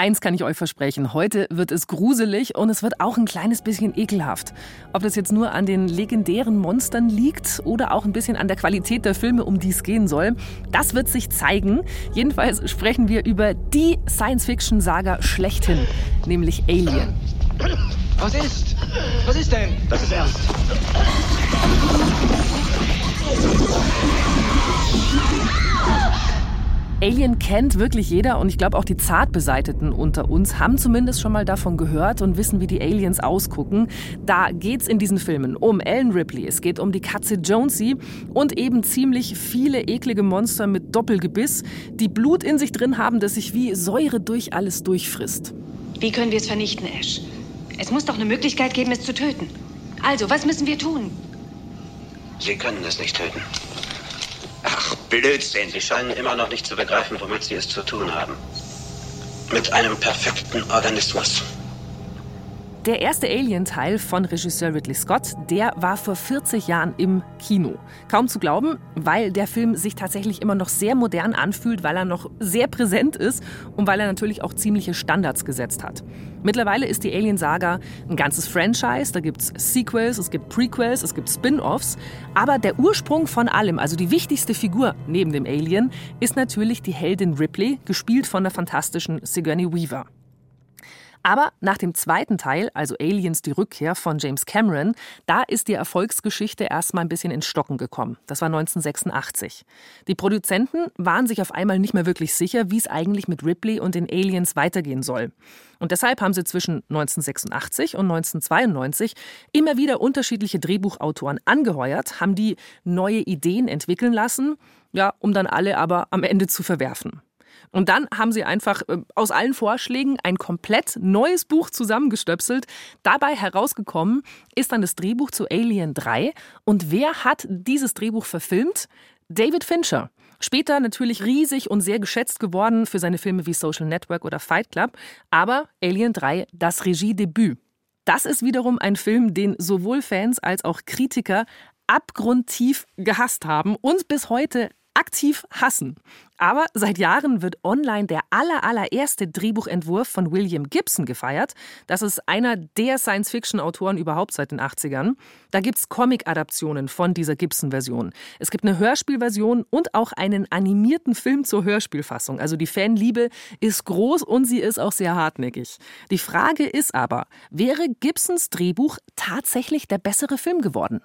Eins kann ich euch versprechen, heute wird es gruselig und es wird auch ein kleines bisschen ekelhaft. Ob das jetzt nur an den legendären Monstern liegt oder auch ein bisschen an der Qualität der Filme, um die es gehen soll, das wird sich zeigen. Jedenfalls sprechen wir über die Science-Fiction-Saga schlechthin, nämlich Alien. Was ist? Was ist denn? Das ist ernst. Alien kennt wirklich jeder und ich glaube auch die Zartbeseiteten unter uns haben zumindest schon mal davon gehört und wissen, wie die Aliens ausgucken. Da geht es in diesen Filmen um Ellen Ripley, es geht um die Katze Jonesy und eben ziemlich viele eklige Monster mit Doppelgebiss, die Blut in sich drin haben, das sich wie Säure durch alles durchfrisst. Wie können wir es vernichten, Ash? Es muss doch eine Möglichkeit geben, es zu töten. Also, was müssen wir tun? Sie können es nicht töten. Blödsinn. Sie scheinen immer noch nicht zu begreifen, womit Sie es zu tun haben. Mit einem perfekten Organismus. Der erste Alien-Teil von Regisseur Ridley Scott, der war vor 40 Jahren im Kino. Kaum zu glauben, weil der Film sich tatsächlich immer noch sehr modern anfühlt, weil er noch sehr präsent ist und weil er natürlich auch ziemliche Standards gesetzt hat. Mittlerweile ist die Alien-Saga ein ganzes Franchise. Da gibt es Sequels, es gibt Prequels, es gibt Spin-offs. Aber der Ursprung von allem, also die wichtigste Figur neben dem Alien, ist natürlich die Heldin Ripley, gespielt von der fantastischen Sigourney Weaver. Aber nach dem zweiten Teil, also Aliens die Rückkehr von James Cameron, da ist die Erfolgsgeschichte erstmal ein bisschen ins Stocken gekommen. Das war 1986. Die Produzenten waren sich auf einmal nicht mehr wirklich sicher, wie es eigentlich mit Ripley und den Aliens weitergehen soll. Und deshalb haben sie zwischen 1986 und 1992 immer wieder unterschiedliche Drehbuchautoren angeheuert, haben die neue Ideen entwickeln lassen, ja, um dann alle aber am Ende zu verwerfen. Und dann haben sie einfach äh, aus allen Vorschlägen ein komplett neues Buch zusammengestöpselt. Dabei herausgekommen ist dann das Drehbuch zu Alien 3. Und wer hat dieses Drehbuch verfilmt? David Fincher. Später natürlich riesig und sehr geschätzt geworden für seine Filme wie Social Network oder Fight Club. Aber Alien 3, das Regiedebüt. Das ist wiederum ein Film, den sowohl Fans als auch Kritiker abgrundtief gehasst haben und bis heute aktiv hassen. Aber seit Jahren wird online der aller, allererste Drehbuchentwurf von William Gibson gefeiert. Das ist einer der Science-Fiction-Autoren überhaupt seit den 80ern. Da gibt es Comic-Adaptionen von dieser Gibson-Version. Es gibt eine Hörspielversion und auch einen animierten Film zur Hörspielfassung. Also die Fanliebe ist groß und sie ist auch sehr hartnäckig. Die Frage ist aber, wäre Gibsons Drehbuch tatsächlich der bessere Film geworden?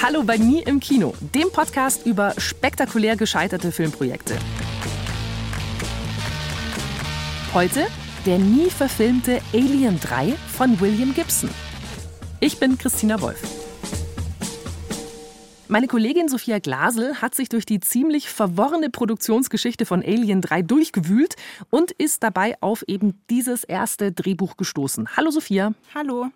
Hallo bei Nie im Kino, dem Podcast über spektakulär gescheiterte Filmprojekte. Heute der nie verfilmte Alien 3 von William Gibson. Ich bin Christina Wolf. Meine Kollegin Sophia Glasel hat sich durch die ziemlich verworrene Produktionsgeschichte von Alien 3 durchgewühlt und ist dabei auf eben dieses erste Drehbuch gestoßen. Hallo Sophia. Hallo.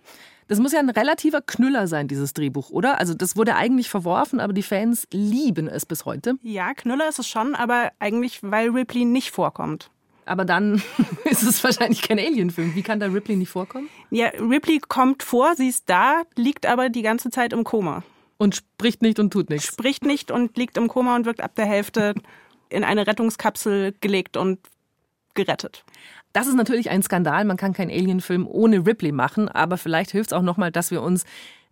Das muss ja ein relativer Knüller sein, dieses Drehbuch, oder? Also das wurde eigentlich verworfen, aber die Fans lieben es bis heute. Ja, Knüller ist es schon, aber eigentlich, weil Ripley nicht vorkommt. Aber dann ist es wahrscheinlich kein Alien-Film. Wie kann da Ripley nicht vorkommen? Ja, Ripley kommt vor, sie ist da, liegt aber die ganze Zeit im Koma. Und spricht nicht und tut nichts. Spricht nicht und liegt im Koma und wird ab der Hälfte in eine Rettungskapsel gelegt und gerettet. Das ist natürlich ein Skandal. Man kann keinen Alien-Film ohne Ripley machen, aber vielleicht hilft es auch nochmal, dass wir uns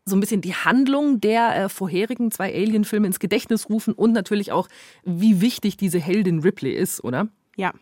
so ein bisschen die Handlung der äh, vorherigen zwei Alien-Filme ins Gedächtnis rufen und natürlich auch, wie wichtig diese Heldin Ripley ist, oder? Ja.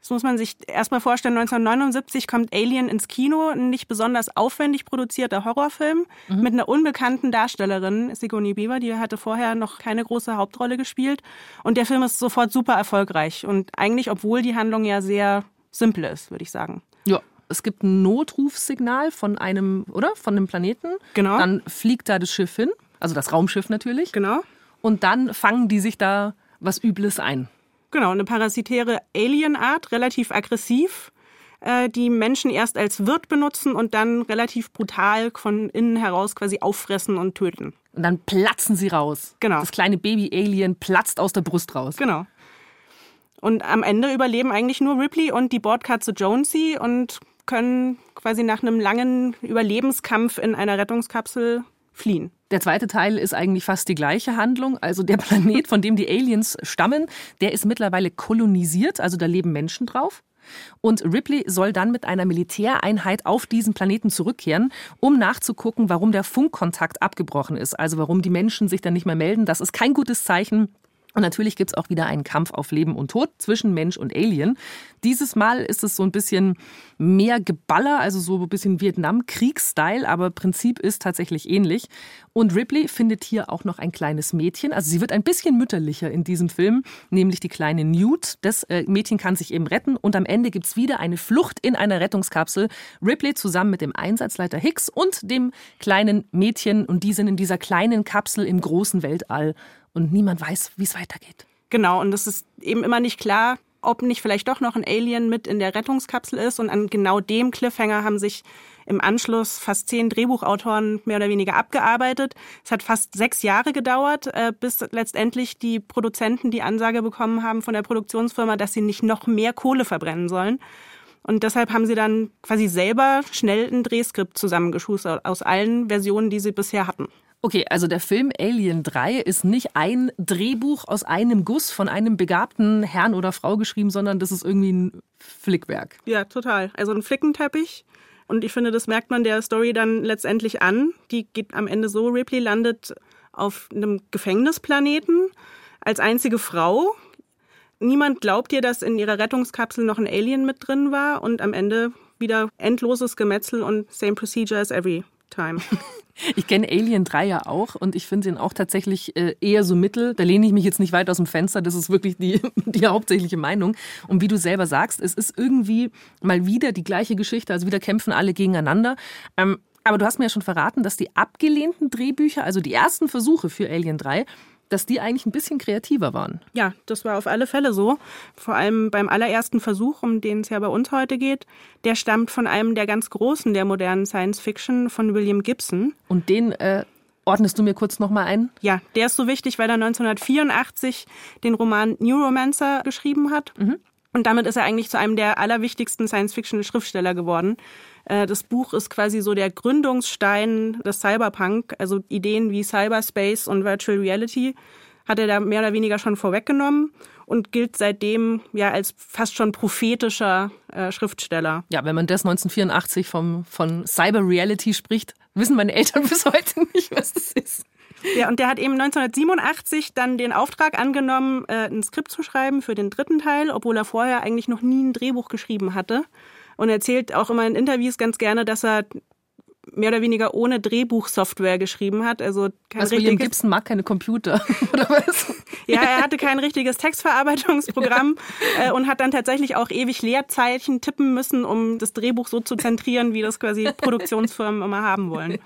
Das muss man sich erstmal vorstellen. 1979 kommt Alien ins Kino, ein nicht besonders aufwendig produzierter Horrorfilm mhm. mit einer unbekannten Darstellerin, Sigourney Weaver, die hatte vorher noch keine große Hauptrolle gespielt. Und der Film ist sofort super erfolgreich. Und eigentlich, obwohl die Handlung ja sehr simpel ist, würde ich sagen. Ja. Es gibt ein Notrufsignal von einem, oder? Von einem Planeten. Genau. Dann fliegt da das Schiff hin, also das Raumschiff natürlich. Genau. Und dann fangen die sich da was Übles ein. Genau, eine parasitäre Alienart, relativ aggressiv, äh, die Menschen erst als Wirt benutzen und dann relativ brutal von innen heraus quasi auffressen und töten. Und dann platzen sie raus. Genau. Das kleine Baby-Alien platzt aus der Brust raus. Genau. Und am Ende überleben eigentlich nur Ripley und die Bordkatze Jonesy und können quasi nach einem langen Überlebenskampf in einer Rettungskapsel fliehen. Der zweite Teil ist eigentlich fast die gleiche Handlung. Also der Planet, von dem die Aliens stammen, der ist mittlerweile kolonisiert, also da leben Menschen drauf. Und Ripley soll dann mit einer Militäreinheit auf diesen Planeten zurückkehren, um nachzugucken, warum der Funkkontakt abgebrochen ist. Also warum die Menschen sich dann nicht mehr melden. Das ist kein gutes Zeichen. Und natürlich gibt's auch wieder einen Kampf auf Leben und Tod zwischen Mensch und Alien. Dieses Mal ist es so ein bisschen mehr Geballer, also so ein bisschen Vietnam-Kriegs-Style, aber Prinzip ist tatsächlich ähnlich. Und Ripley findet hier auch noch ein kleines Mädchen. Also sie wird ein bisschen mütterlicher in diesem Film, nämlich die kleine Newt. Das äh, Mädchen kann sich eben retten und am Ende gibt's wieder eine Flucht in einer Rettungskapsel. Ripley zusammen mit dem Einsatzleiter Hicks und dem kleinen Mädchen und die sind in dieser kleinen Kapsel im großen Weltall und niemand weiß, wie es weitergeht. Genau, und es ist eben immer nicht klar, ob nicht vielleicht doch noch ein Alien mit in der Rettungskapsel ist. Und an genau dem Cliffhanger haben sich im Anschluss fast zehn Drehbuchautoren mehr oder weniger abgearbeitet. Es hat fast sechs Jahre gedauert, äh, bis letztendlich die Produzenten die Ansage bekommen haben von der Produktionsfirma, dass sie nicht noch mehr Kohle verbrennen sollen. Und deshalb haben sie dann quasi selber schnell ein Drehskript zusammengeschustert aus allen Versionen, die sie bisher hatten. Okay, also der Film Alien 3 ist nicht ein Drehbuch aus einem Guss von einem begabten Herrn oder Frau geschrieben, sondern das ist irgendwie ein Flickwerk. Ja, total. Also ein Flickenteppich. Und ich finde, das merkt man der Story dann letztendlich an. Die geht am Ende so, Ripley landet auf einem Gefängnisplaneten als einzige Frau. Niemand glaubt ihr, dass in ihrer Rettungskapsel noch ein Alien mit drin war und am Ende wieder endloses Gemetzel und same procedure as every time. Ich kenne Alien 3 ja auch und ich finde ihn auch tatsächlich äh, eher so mittel. Da lehne ich mich jetzt nicht weit aus dem Fenster, das ist wirklich die, die hauptsächliche Meinung. Und wie du selber sagst, es ist irgendwie mal wieder die gleiche Geschichte, also wieder kämpfen alle gegeneinander. Ähm, aber du hast mir ja schon verraten, dass die abgelehnten Drehbücher, also die ersten Versuche für Alien 3, dass die eigentlich ein bisschen kreativer waren. Ja, das war auf alle Fälle so. Vor allem beim allerersten Versuch, um den es ja bei uns heute geht, der stammt von einem der ganz Großen der modernen Science Fiction, von William Gibson. Und den äh, ordnest du mir kurz nochmal ein? Ja, der ist so wichtig, weil er 1984 den Roman Neuromancer geschrieben hat. Mhm. Und damit ist er eigentlich zu einem der allerwichtigsten Science-Fiction-Schriftsteller geworden. Äh, das Buch ist quasi so der Gründungsstein des Cyberpunk, also Ideen wie Cyberspace und Virtual Reality hat er da mehr oder weniger schon vorweggenommen und gilt seitdem ja als fast schon prophetischer äh, Schriftsteller. Ja, wenn man das 1984 vom, von Cyber Reality spricht, wissen meine Eltern bis heute nicht, was das ist. Ja, und der hat eben 1987 dann den Auftrag angenommen, äh, ein Skript zu schreiben für den dritten Teil, obwohl er vorher eigentlich noch nie ein Drehbuch geschrieben hatte. Und erzählt auch immer in Interviews ganz gerne, dass er mehr oder weniger ohne Drehbuchsoftware geschrieben hat. Also kein was, William Gibson mag keine Computer, oder was? ja, er hatte kein richtiges Textverarbeitungsprogramm äh, und hat dann tatsächlich auch ewig Leerzeichen tippen müssen, um das Drehbuch so zu zentrieren, wie das quasi Produktionsfirmen immer haben wollen.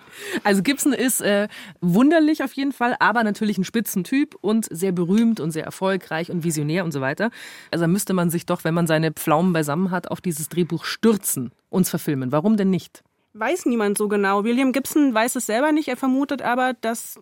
Also Gibson ist äh, wunderlich auf jeden Fall, aber natürlich ein Spitzentyp und sehr berühmt und sehr erfolgreich und visionär und so weiter. Also da müsste man sich doch, wenn man seine Pflaumen beisammen hat, auf dieses Drehbuch stürzen, uns verfilmen. Warum denn nicht? Weiß niemand so genau. William Gibson weiß es selber nicht. Er vermutet aber, dass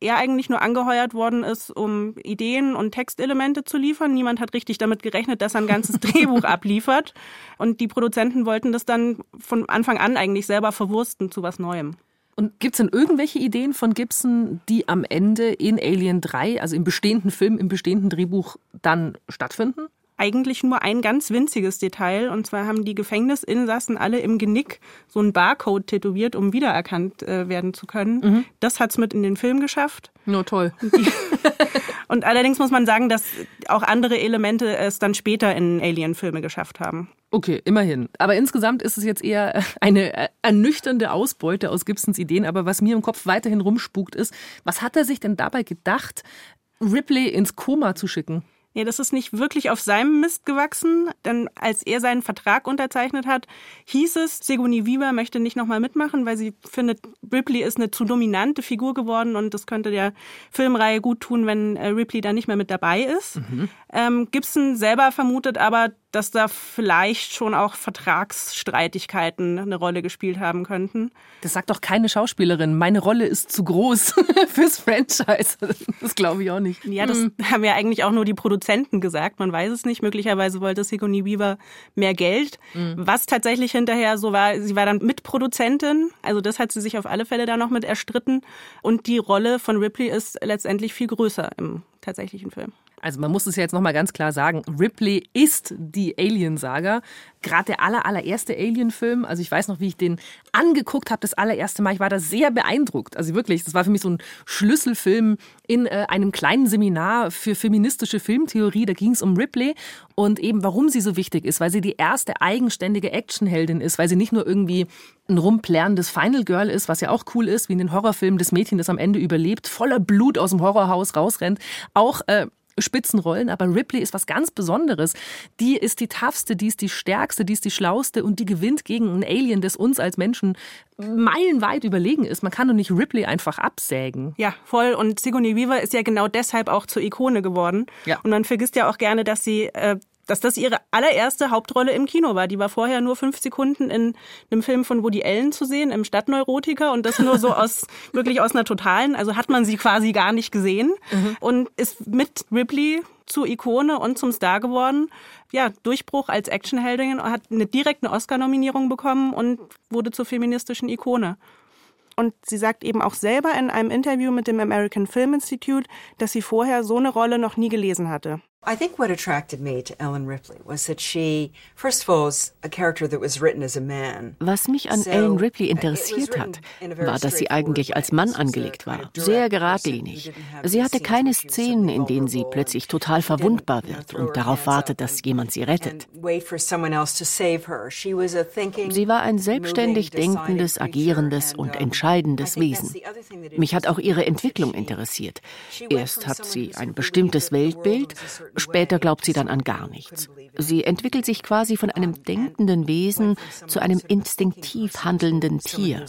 er eigentlich nur angeheuert worden ist, um Ideen und Textelemente zu liefern. Niemand hat richtig damit gerechnet, dass er ein ganzes Drehbuch abliefert. Und die Produzenten wollten das dann von Anfang an eigentlich selber verwursten zu was Neuem. Und gibt es denn irgendwelche Ideen von Gibson, die am Ende in Alien 3, also im bestehenden Film, im bestehenden Drehbuch dann stattfinden? Eigentlich nur ein ganz winziges Detail. Und zwar haben die Gefängnisinsassen alle im Genick so einen Barcode tätowiert, um wiedererkannt äh, werden zu können. Mhm. Das hat's mit in den Film geschafft. Nur toll. Und allerdings muss man sagen, dass auch andere Elemente es dann später in Alien-Filme geschafft haben. Okay, immerhin. Aber insgesamt ist es jetzt eher eine ernüchternde Ausbeute aus Gibsons Ideen. Aber was mir im Kopf weiterhin rumspukt ist, was hat er sich denn dabei gedacht, Ripley ins Koma zu schicken? Ja, das ist nicht wirklich auf seinem Mist gewachsen, denn als er seinen Vertrag unterzeichnet hat, hieß es, Sigourney Weaver möchte nicht nochmal mitmachen, weil sie findet, Ripley ist eine zu dominante Figur geworden und das könnte der Filmreihe gut tun, wenn äh, Ripley da nicht mehr mit dabei ist. Mhm. Ähm, Gibson selber vermutet aber, dass da vielleicht schon auch Vertragsstreitigkeiten eine Rolle gespielt haben könnten. Das sagt doch keine Schauspielerin. Meine Rolle ist zu groß fürs Franchise. Das glaube ich auch nicht. Ja, das hm. haben ja eigentlich auch nur die Produzenten gesagt. Man weiß es nicht. Möglicherweise wollte Sigourney Weaver mehr Geld. Mhm. Was tatsächlich hinterher so war, sie war dann Mitproduzentin. Also das hat sie sich auf alle Fälle da noch mit erstritten. Und die Rolle von Ripley ist letztendlich viel größer im tatsächlichen Film. Also man muss es ja jetzt nochmal ganz klar sagen, Ripley ist die Alien-Saga. Gerade der aller, allererste Alien-Film, also ich weiß noch, wie ich den angeguckt habe, das allererste Mal, ich war da sehr beeindruckt. Also wirklich, das war für mich so ein Schlüsselfilm in äh, einem kleinen Seminar für feministische Filmtheorie. Da ging es um Ripley und eben, warum sie so wichtig ist, weil sie die erste eigenständige Actionheldin ist, weil sie nicht nur irgendwie ein rumplärrendes Final Girl ist, was ja auch cool ist, wie in den Horrorfilmen das Mädchen, das am Ende überlebt, voller Blut aus dem Horrorhaus rausrennt. Auch äh, Spitzenrollen, aber Ripley ist was ganz Besonderes. Die ist die toughste, die ist die stärkste, die ist die schlauste und die gewinnt gegen ein Alien, das uns als Menschen meilenweit überlegen ist. Man kann doch nicht Ripley einfach absägen. Ja, voll. Und Sigourney Weaver ist ja genau deshalb auch zur Ikone geworden. Ja. Und man vergisst ja auch gerne, dass sie äh, dass das ihre allererste Hauptrolle im Kino war. Die war vorher nur fünf Sekunden in einem Film von Woody Allen zu sehen, im Stadtneurotiker und das nur so aus, wirklich aus einer totalen, also hat man sie quasi gar nicht gesehen mhm. und ist mit Ripley zur Ikone und zum Star geworden. Ja, Durchbruch als Actionheldin, hat eine direkte Oscar-Nominierung bekommen und wurde zur feministischen Ikone. Und sie sagt eben auch selber in einem Interview mit dem American Film Institute, dass sie vorher so eine Rolle noch nie gelesen hatte. I think what attracted me to Ellen Ripley was that she, first of all, is a character that was written as a man. Was mich an Ellen Ripley interessiert hat, war, dass sie eigentlich als Mann angelegt war, sehr geradlinig. Sie hatte keine Szenen, in denen sie plötzlich total verwundbar wird und darauf wartet, dass jemand sie rettet. Sie war ein selbstständig denkendes, agierendes und entscheidendes Wesen. Mich hat auch ihre Entwicklung interessiert. Erst hat sie ein bestimmtes Weltbild, Später glaubt sie dann an gar nichts. Sie entwickelt sich quasi von einem denkenden Wesen zu einem instinktiv handelnden Tier.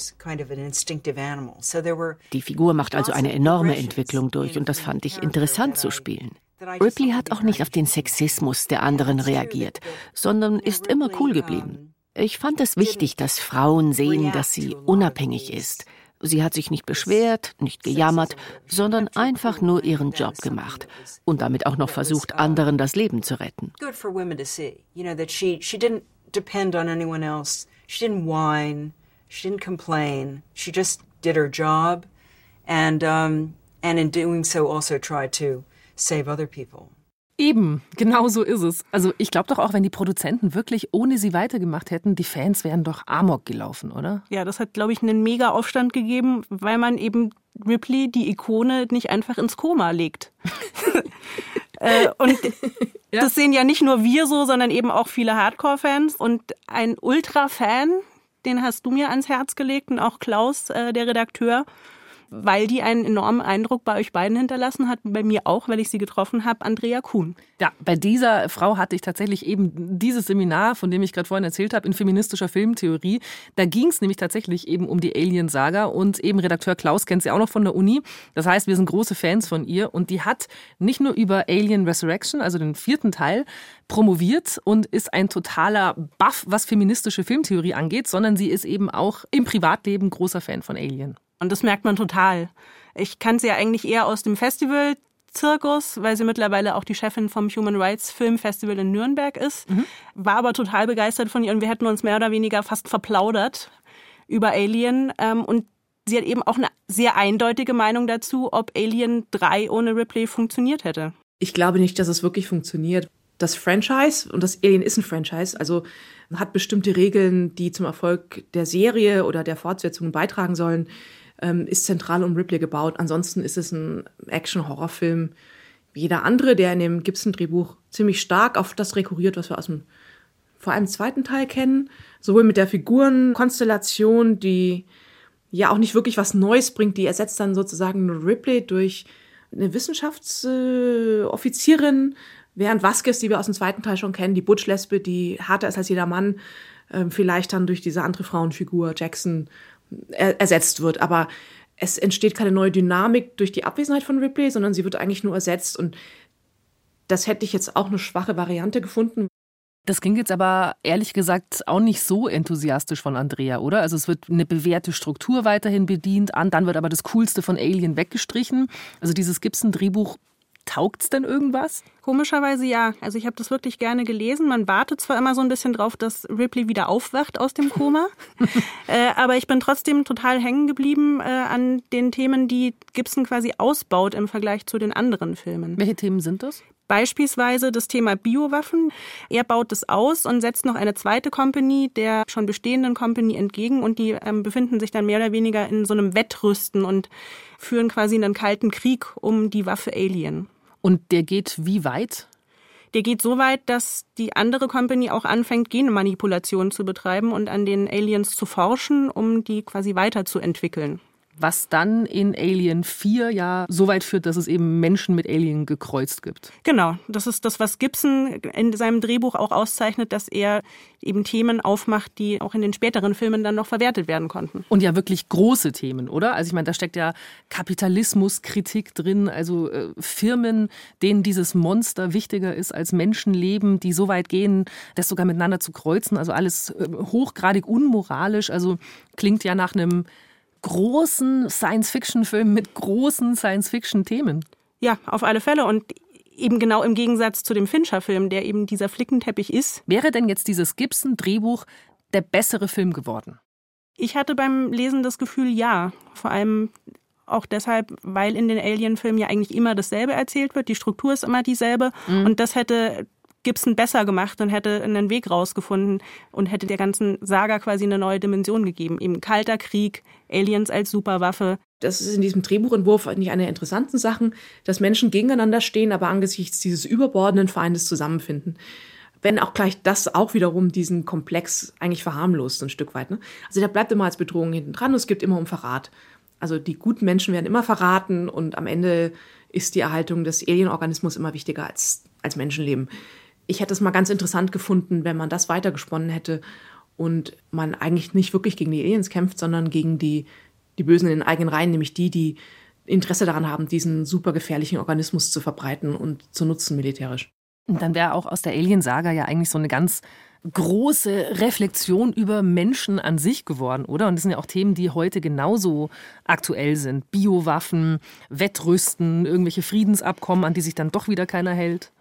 Die Figur macht also eine enorme Entwicklung durch und das fand ich interessant zu spielen. Ripley hat auch nicht auf den Sexismus der anderen reagiert, sondern ist immer cool geblieben. Ich fand es wichtig, dass Frauen sehen, dass sie unabhängig ist, Sie hat sich nicht beschwert, nicht gejammert, sondern einfach nur ihren Job gemacht und damit auch noch versucht, anderen das Leben zu retten. She didn't whine. She didn't complain. She just did her job, and um, and in doing so also tried to save other people. Eben, genau so ist es. Also ich glaube doch auch, wenn die Produzenten wirklich ohne sie weitergemacht hätten, die Fans wären doch amok gelaufen, oder? Ja, das hat, glaube ich, einen mega Aufstand gegeben, weil man eben Ripley, die Ikone, nicht einfach ins Koma legt. äh, und ja. das sehen ja nicht nur wir so, sondern eben auch viele Hardcore-Fans. Und ein Ultra-Fan, den hast du mir ans Herz gelegt und auch Klaus, äh, der Redakteur, weil die einen enormen Eindruck bei euch beiden hinterlassen hat, bei mir auch, weil ich sie getroffen habe, Andrea Kuhn. Ja, bei dieser Frau hatte ich tatsächlich eben dieses Seminar, von dem ich gerade vorhin erzählt habe, in feministischer Filmtheorie. Da ging es nämlich tatsächlich eben um die Alien-Saga und eben Redakteur Klaus kennt sie auch noch von der Uni. Das heißt, wir sind große Fans von ihr und die hat nicht nur über Alien Resurrection, also den vierten Teil, promoviert und ist ein totaler Buff, was feministische Filmtheorie angeht, sondern sie ist eben auch im Privatleben großer Fan von Alien. Und das merkt man total. Ich kannte sie ja eigentlich eher aus dem Festival Zirkus, weil sie mittlerweile auch die Chefin vom Human Rights Film Festival in Nürnberg ist. Mhm. War aber total begeistert von ihr und wir hätten uns mehr oder weniger fast verplaudert über Alien. Ähm, und sie hat eben auch eine sehr eindeutige Meinung dazu, ob Alien 3 ohne Ripley funktioniert hätte. Ich glaube nicht, dass es wirklich funktioniert. Das Franchise, und das Alien ist ein Franchise, also hat bestimmte Regeln, die zum Erfolg der Serie oder der Fortsetzung beitragen sollen ähm, ist zentral um Ripley gebaut. Ansonsten ist es ein Action-Horrorfilm wie jeder andere, der in dem Gibson-Drehbuch ziemlich stark auf das rekurriert, was wir aus dem vor allem zweiten Teil kennen. Sowohl mit der Figurenkonstellation, die ja auch nicht wirklich was Neues bringt, die ersetzt dann sozusagen Ripley durch eine Wissenschaftsoffizierin, äh, während Vasquez, die wir aus dem zweiten Teil schon kennen, die Butch-Lesbe, die härter ist als jeder Mann, äh, vielleicht dann durch diese andere Frauenfigur Jackson ersetzt wird. Aber es entsteht keine neue Dynamik durch die Abwesenheit von Ripley, sondern sie wird eigentlich nur ersetzt. Und das hätte ich jetzt auch eine schwache Variante gefunden. Das klingt jetzt aber ehrlich gesagt auch nicht so enthusiastisch von Andrea, oder? Also es wird eine bewährte Struktur weiterhin bedient an, dann wird aber das Coolste von Alien weggestrichen. Also dieses Gibson-Drehbuch Taugt's denn irgendwas? Komischerweise ja. Also ich habe das wirklich gerne gelesen. Man wartet zwar immer so ein bisschen drauf, dass Ripley wieder aufwacht aus dem Koma, äh, aber ich bin trotzdem total hängen geblieben äh, an den Themen, die Gibson quasi ausbaut im Vergleich zu den anderen Filmen. Welche Themen sind das? Beispielsweise das Thema Biowaffen. Er baut das aus und setzt noch eine zweite Company der schon bestehenden Company entgegen und die ähm, befinden sich dann mehr oder weniger in so einem Wettrüsten und führen quasi einen kalten Krieg um die Waffe Alien. Und der geht wie weit? Der geht so weit, dass die andere Company auch anfängt, Genmanipulation zu betreiben und an den Aliens zu forschen, um die quasi weiterzuentwickeln was dann in Alien 4 ja so weit führt, dass es eben Menschen mit Alien gekreuzt gibt. Genau, das ist das, was Gibson in seinem Drehbuch auch auszeichnet, dass er eben Themen aufmacht, die auch in den späteren Filmen dann noch verwertet werden konnten. Und ja wirklich große Themen, oder? Also ich meine, da steckt ja Kapitalismuskritik drin, also äh, Firmen, denen dieses Monster wichtiger ist als Menschenleben, die so weit gehen, das sogar miteinander zu kreuzen, also alles äh, hochgradig unmoralisch, also klingt ja nach einem großen Science-Fiction-Film mit großen Science-Fiction-Themen. Ja, auf alle Fälle. Und eben genau im Gegensatz zu dem Fincher-Film, der eben dieser Flickenteppich ist. Wäre denn jetzt dieses Gibson-Drehbuch der bessere Film geworden? Ich hatte beim Lesen das Gefühl, ja. Vor allem auch deshalb, weil in den Alien-Filmen ja eigentlich immer dasselbe erzählt wird. Die Struktur ist immer dieselbe. Mhm. Und das hätte Gibson besser gemacht und hätte einen Weg rausgefunden und hätte der ganzen Saga quasi eine neue Dimension gegeben. Eben kalter Krieg, Aliens als Superwaffe. Das ist in diesem Drehbuchentwurf nicht eine der interessanten Sachen, dass Menschen gegeneinander stehen, aber angesichts dieses überbordenden Feindes zusammenfinden. Wenn auch gleich das auch wiederum diesen Komplex eigentlich verharmlost, ein Stück weit. Ne? Also der bleibt immer als Bedrohung hinten dran und es geht immer um Verrat. Also die guten Menschen werden immer verraten und am Ende ist die Erhaltung des Alienorganismus immer wichtiger als, als Menschenleben ich hätte es mal ganz interessant gefunden, wenn man das weitergesponnen hätte und man eigentlich nicht wirklich gegen die Aliens kämpft, sondern gegen die, die Bösen in den eigenen Reihen, nämlich die, die Interesse daran haben, diesen super gefährlichen Organismus zu verbreiten und zu nutzen militärisch. Und dann wäre auch aus der Alien-Saga ja eigentlich so eine ganz große Reflexion über Menschen an sich geworden, oder? Und das sind ja auch Themen, die heute genauso aktuell sind. Biowaffen, Wettrüsten, irgendwelche Friedensabkommen, an die sich dann doch wieder keiner hält.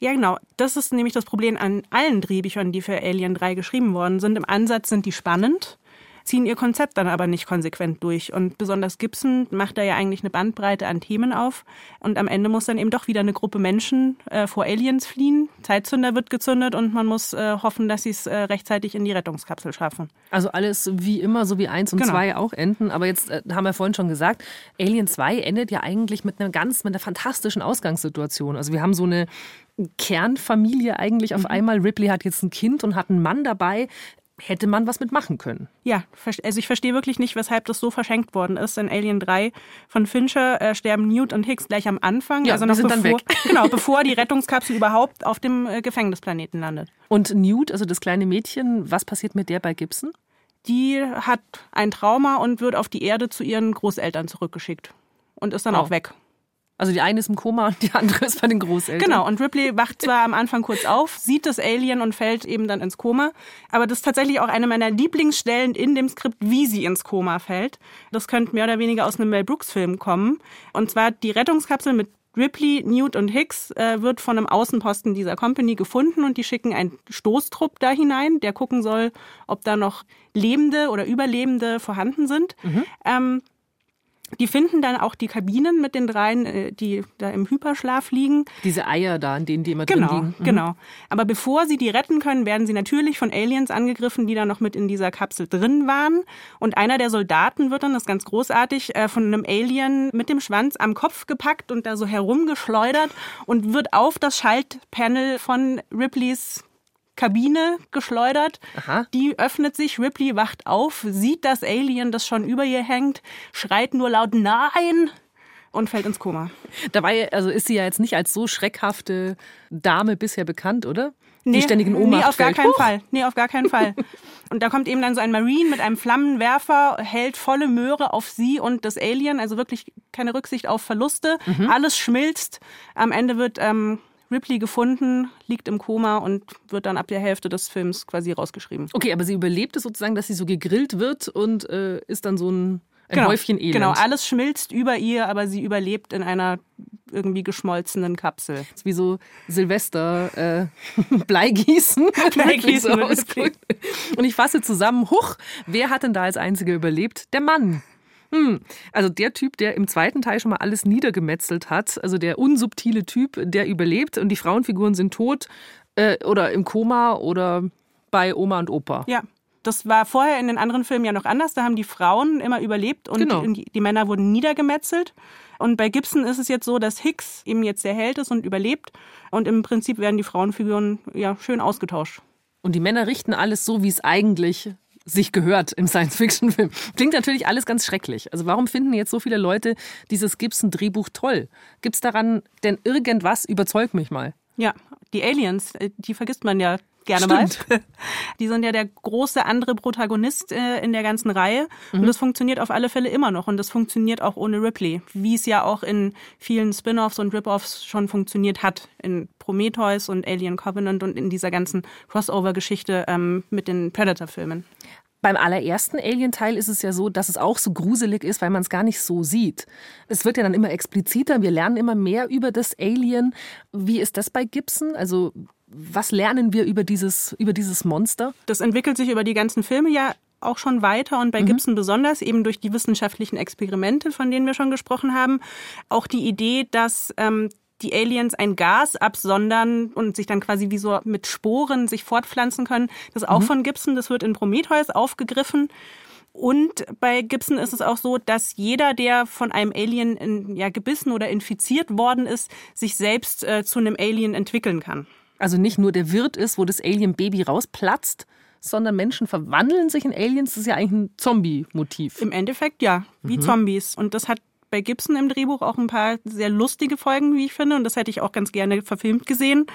Ja, genau. Das ist nämlich das Problem an allen Drehbüchern, die für Alien 3 geschrieben worden sind. Im Ansatz sind die spannend ziehen ihr Konzept dann aber nicht konsequent durch. Und besonders Gibson macht da ja eigentlich eine Bandbreite an Themen auf. Und am Ende muss dann eben doch wieder eine Gruppe Menschen äh, vor Aliens fliehen. Zeitzünder wird gezündet und man muss äh, hoffen, dass sie es äh, rechtzeitig in die Rettungskapsel schaffen. Also alles wie immer, so wie eins und genau. zwei auch enden. Aber jetzt äh, haben wir vorhin schon gesagt, Alien 2 endet ja eigentlich mit einer ganz, mit einer fantastischen Ausgangssituation. Also wir haben so eine Kernfamilie eigentlich auf mhm. einmal. Ripley hat jetzt ein Kind und hat einen Mann dabei hätte man was mitmachen können. Ja, also ich verstehe wirklich nicht, weshalb das so verschenkt worden ist. In Alien 3 von Fincher äh, sterben Newt und Hicks gleich am Anfang. Ja, also noch bevor. Genau, bevor die Rettungskapsel überhaupt auf dem äh, Gefängnisplaneten landet. Und Newt, also das kleine Mädchen, was passiert mit der bei Gibson? Die hat ein Trauma und wird auf die Erde zu ihren Großeltern zurückgeschickt und ist dann oh. auch weg. Also die eine ist im Koma und die andere ist bei den Großeltern. Genau, und Ripley wacht zwar am Anfang kurz auf, sieht das Alien und fällt eben dann ins Koma. Aber das ist tatsächlich auch eine meiner Lieblingsstellen in dem Skript, wie sie ins Koma fällt. Das könnte mehr oder weniger aus einem Mel Brooks-Film kommen. Und zwar die Rettungskapsel mit Ripley, Newt und Hicks äh, wird von einem Außenposten dieser Company gefunden und die schicken einen Stoßtrupp da hinein, der gucken soll, ob da noch Lebende oder Überlebende vorhanden sind. Mhm. Ähm, die finden dann auch die Kabinen mit den dreien, äh, die da im Hyperschlaf liegen. Diese Eier da, in denen die immer genau, drin liegen. Mhm. Genau. Aber bevor sie die retten können, werden sie natürlich von Aliens angegriffen, die da noch mit in dieser Kapsel drin waren. Und einer der Soldaten wird dann, das ist ganz großartig, äh, von einem Alien mit dem Schwanz am Kopf gepackt und da so herumgeschleudert und wird auf das Schaltpanel von Ripleys Kabine geschleudert. Aha. Die öffnet sich, Ripley wacht auf, sieht das Alien, das schon über ihr hängt, schreit nur laut Nein und fällt ins Koma. Dabei also ist sie ja jetzt nicht als so schreckhafte Dame bisher bekannt, oder? Nee, die ständig in Ohnmacht Nee, auf fällt. gar keinen Huch. Fall. Nee, auf gar keinen Fall. Und da kommt eben dann so ein Marine mit einem Flammenwerfer, hält volle Möhre auf sie und das Alien, also wirklich keine Rücksicht auf Verluste. Mhm. Alles schmilzt. Am Ende wird ähm, Ripley gefunden, liegt im Koma und wird dann ab der Hälfte des Films quasi rausgeschrieben. Okay, aber sie überlebt es sozusagen, dass sie so gegrillt wird und äh, ist dann so ein, ein genau, Häufchen Elend. Genau, alles schmilzt über ihr, aber sie überlebt in einer irgendwie geschmolzenen Kapsel. Das ist wie so Silvester äh, Bleigießen. Bleigießen. So und ich fasse zusammen, huch, wer hat denn da als Einziger überlebt? Der Mann. Hm. Also der Typ, der im zweiten Teil schon mal alles niedergemetzelt hat, also der unsubtile Typ, der überlebt und die Frauenfiguren sind tot äh, oder im Koma oder bei Oma und Opa. Ja. Das war vorher in den anderen Filmen ja noch anders. Da haben die Frauen immer überlebt und Genau. die, die Männer wurden niedergemetzelt. Und bei Gibson ist es jetzt so, dass Hicks eben jetzt der Held ist und überlebt. Und im Prinzip werden die Frauenfiguren ja schön ausgetauscht. Und die Männer richten alles so, wie es eigentlich sich gehört im Science-Fiction-Film. Klingt natürlich alles ganz schrecklich. Also warum finden jetzt so viele Leute dieses Gibson-Drehbuch toll? Gibt's daran denn irgendwas? Überzeug mich mal. Ja, die Aliens, äh, die vergisst man ja gerne Stimmt. mal. Die sind ja der große andere Protagonist äh, in der ganzen Reihe. Und das funktioniert auf alle Fälle immer noch. Und das funktioniert auch ohne Ripley. Wie es ja auch in vielen Spin-offs und Rip-Offs schon funktioniert hat. In Prometheus und Alien Covenant und in dieser ganzen Crossover-Geschichte ähm, mit den Predator-Filmen. Beim allerersten Alien-Teil ist es ja so, dass es auch so gruselig ist, weil man es gar nicht so sieht. Es wird ja dann immer expliziter, wir lernen immer mehr über das Alien. Wie ist das bei Gibson? Also was lernen wir über dieses, über dieses Monster? Das entwickelt sich über die ganzen Filme ja auch schon weiter und bei Gibson besonders eben durch die wissenschaftlichen Experimente, von denen wir schon gesprochen haben. Auch die Idee, dass ähm, die Aliens ein Gas absondern und sich dann quasi wie so mit Sporen sich fortpflanzen können. Das ist auch von Gibson, das wird in Prometheus aufgegriffen. Und bei Gibson ist es auch so, dass jeder, der von einem Alien in, ja, gebissen oder infiziert worden ist, sich selbst äh, zu einem Alien entwickeln kann. Also nicht nur der Wirt ist, wo das Alien-Baby rausplatzt, sondern Menschen verwandeln sich in Aliens. Das ist ja eigentlich ein Zombie-Motiv. Im Endeffekt ja, wie Zombies. Und das hat bei Gibson im Drehbuch auch ein paar sehr lustige Folgen, wie ich finde. Und das hätte ich auch ganz gerne verfilmt gesehen.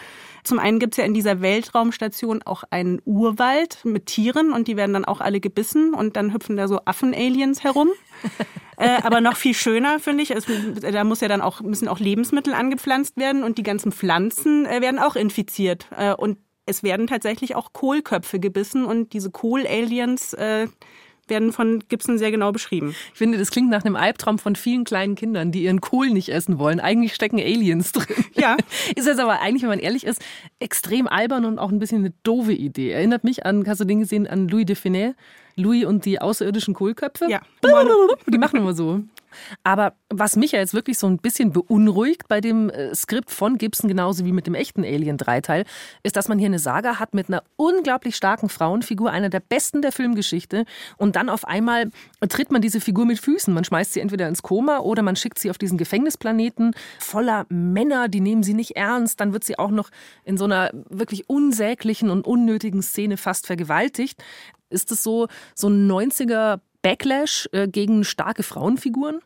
Zum einen gibt's ja in dieser Weltraumstation auch einen Urwald mit Tieren und die werden dann auch alle gebissen und dann hüpfen da so Affen-Aliens herum. äh, aber noch viel schöner finde ich, es, da muss ja dann auch, müssen auch Lebensmittel angepflanzt werden und die ganzen Pflanzen äh, werden auch infiziert. Äh, und es werden tatsächlich auch Kohlköpfe gebissen und diese Kohl-Aliens äh, werden von Gibson sehr genau beschrieben. Ich finde, das klingt nach einem Albtraum von vielen kleinen Kindern, die ihren Kohl nicht essen wollen. Eigentlich stecken Aliens drin. Ja. Ist jetzt aber eigentlich, wenn man ehrlich ist, extrem albern und auch ein bisschen eine doofe Idee. Erinnert mich an, hast du den gesehen, an Louis de Finet? Louis und die außerirdischen Kohlköpfe? Ja. Die machen immer so. Aber was mich ja jetzt wirklich so ein bisschen beunruhigt bei dem äh, Skript von Gibson, genauso wie mit dem echten Alien-Dreiteil, ist, dass man hier eine Saga hat mit einer unglaublich starken Frauenfigur, einer der besten der Filmgeschichte. Und dann auf einmal tritt man diese Figur mit Füßen. Man schmeißt sie entweder ins Koma oder man schickt sie auf diesen Gefängnisplaneten voller Männer, die nehmen sie nicht ernst. Dann wird sie auch noch in so einer wirklich unsäglichen und unnötigen Szene fast vergewaltigt. Ist es so, so ein 90er Backlash äh, gegen starke Frauenfiguren?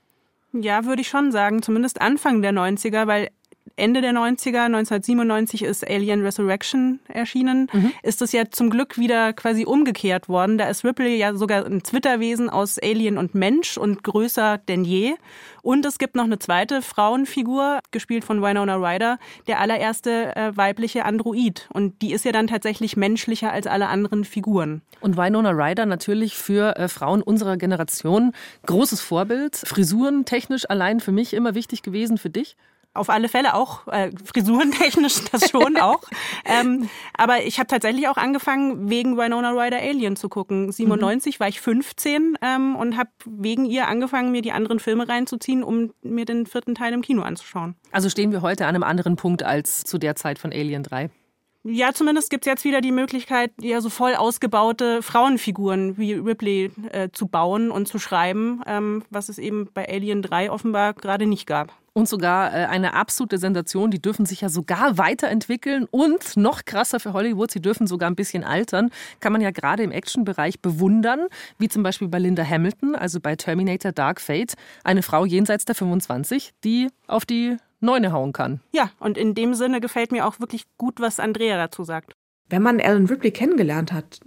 Ja, würde ich schon sagen. Zumindest Anfang der 90er, weil Ende der 90er, 1997 ist Alien Resurrection erschienen, ist es ja zum Glück wieder quasi umgekehrt worden. Da ist Ripley ja sogar ein Zwitterwesen aus Alien und Mensch und größer denn je. Und es gibt noch eine zweite Frauenfigur, gespielt von Winona Ryder, der allererste äh, weibliche Android. Und die ist ja dann tatsächlich menschlicher als alle anderen Figuren. Und Winona Ryder natürlich für äh, Frauen unserer Generation großes Vorbild. Frisuren technisch allein für mich immer wichtig gewesen, für dich? Auf alle Fälle auch, äh, frisurentechnisch das schon auch. Ähm, aber ich habe tatsächlich auch angefangen, wegen Winona Ryder Alien zu gucken. 97 war ich 15 ähm, und habe wegen ihr angefangen, mir die anderen Filme reinzuziehen, um mir den vierten Teil im Kino anzuschauen. Also stehen wir heute an einem anderen Punkt als zu der Zeit von Alien 3. Ja, zumindest gibt's jetzt wieder die Möglichkeit, ja so voll ausgebaute Frauenfiguren wie Ripley äh, zu bauen und zu schreiben, ähm, was es eben bei Alien 3 offenbar gerade nicht gab. Und sogar äh, eine absolute Sensation. Die dürfen sich ja sogar weiterentwickeln und noch krasser für Hollywood, sie dürfen sogar ein bisschen altern. Kann man ja gerade im Actionbereich bewundern, wie zum Beispiel bei Linda Hamilton, also bei Terminator Dark Fate, eine Frau jenseits der 25, die auf die Neune hauen kann. Ja, und in dem Sinne gefällt mir auch wirklich gut, was Andrea dazu sagt. Wenn man Alan Ripley kennengelernt hat,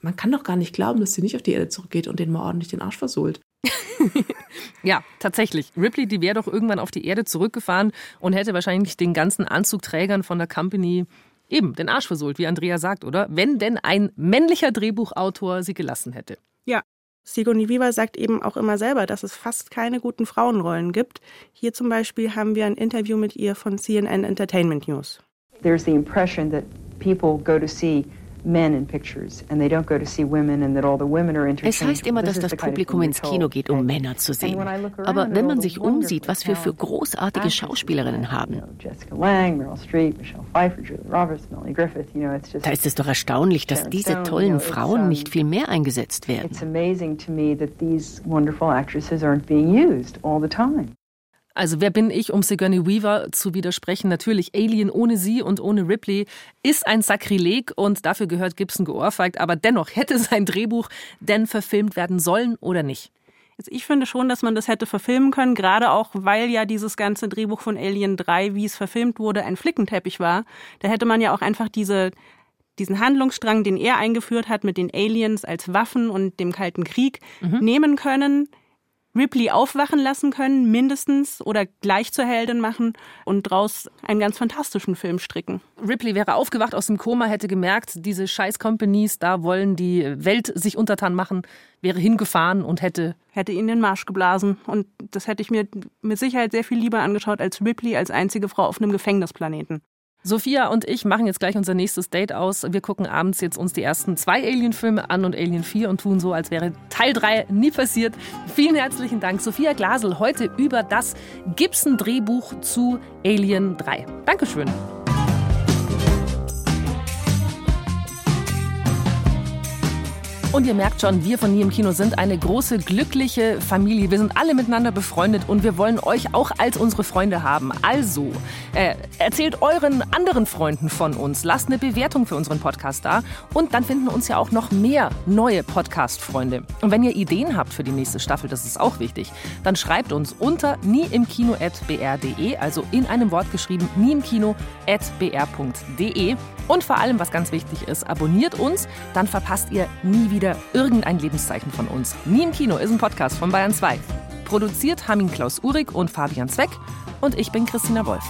man kann doch gar nicht glauben, dass sie nicht auf die Erde zurückgeht und den mal ordentlich den Arsch versohlt. Ja, tatsächlich. Ripley, die wäre doch irgendwann auf die Erde zurückgefahren und hätte wahrscheinlich den ganzen Anzugträgern von der Company eben den Arsch versohlt, wie Andrea sagt, oder? Wenn denn ein männlicher Drehbuchautor sie gelassen hätte. Ja. Sigourney Weaver sagt eben auch immer selber, dass es fast keine guten Frauenrollen gibt. Hier zum Beispiel haben wir ein Interview mit ihr von CNN Entertainment News. There's the impression that people go to see Es heißt immer, dass das Publikum ins Kino geht, um Männer zu sehen. Aber wenn man sich umsieht, was wir für großartige Schauspielerinnen haben, da ist es doch erstaunlich, dass diese tollen Frauen nicht viel mehr eingesetzt werden. Also wer bin ich, um Sigourney Weaver zu widersprechen? Natürlich, Alien ohne sie und ohne Ripley ist ein Sakrileg und dafür gehört Gibson geohrfeigt. Aber dennoch hätte sein Drehbuch denn verfilmt werden sollen oder nicht? Also ich finde schon, dass man das hätte verfilmen können, gerade auch, weil ja dieses ganze Drehbuch von Alien 3, wie es verfilmt wurde, ein Flickenteppich war. Da hätte man ja auch einfach diese diesen Handlungsstrang, den er eingeführt hat mit den Aliens als Waffen und dem Kalten Krieg, mhm. nehmen können, Ripley aufwachen lassen können, mindestens, oder gleich zur Heldin machen und daraus einen ganz fantastischen Film stricken. Ripley wäre aufgewacht aus dem Koma, hätte gemerkt, diese Scheiß-Companies, da wollen die Welt sich untertan machen, wäre hingefahren und hätte... Hätte ihn den Marsch geblasen. Und das hätte ich mir mit Sicherheit sehr viel lieber angeschaut als Ripley als einzige Frau auf einem Gefängnisplaneten. Sophia und ich machen jetzt gleich unser nächstes Date aus. Wir gucken abends jetzt uns die ersten zwei Alien-Filme an und Alien 4 und tun so, als wäre Teil 3 nie passiert. Vielen herzlichen Dank, Sophia Glasel, heute über das Gibson-Drehbuch zu Alien 3. Dankeschön. Und ihr merkt schon, wir von Nie im Kino sind eine große, glückliche Familie. Wir sind alle miteinander befreundet und wir wollen euch auch als unsere Freunde haben. Also, äh, erzählt euren anderen Freunden von uns, lasst eine Bewertung für unseren Podcast da und dann finden uns ja auch noch mehr neue Podcast-Freunde. Und wenn ihr Ideen habt für die nächste Staffel, das ist auch wichtig, dann schreibt uns unter nieimkino.br.de, also in einem Wort geschrieben, nieimkino.br.de. Und vor allem, was ganz wichtig ist, abonniert uns, dann verpasst ihr nie wieder wieder irgendein Lebenszeichen von uns. Nie im Kino ist ein Podcast von Bayern 2. Produziert haben ihn Klaus Uhrig und Fabian Zweck und ich bin Christina Wolf.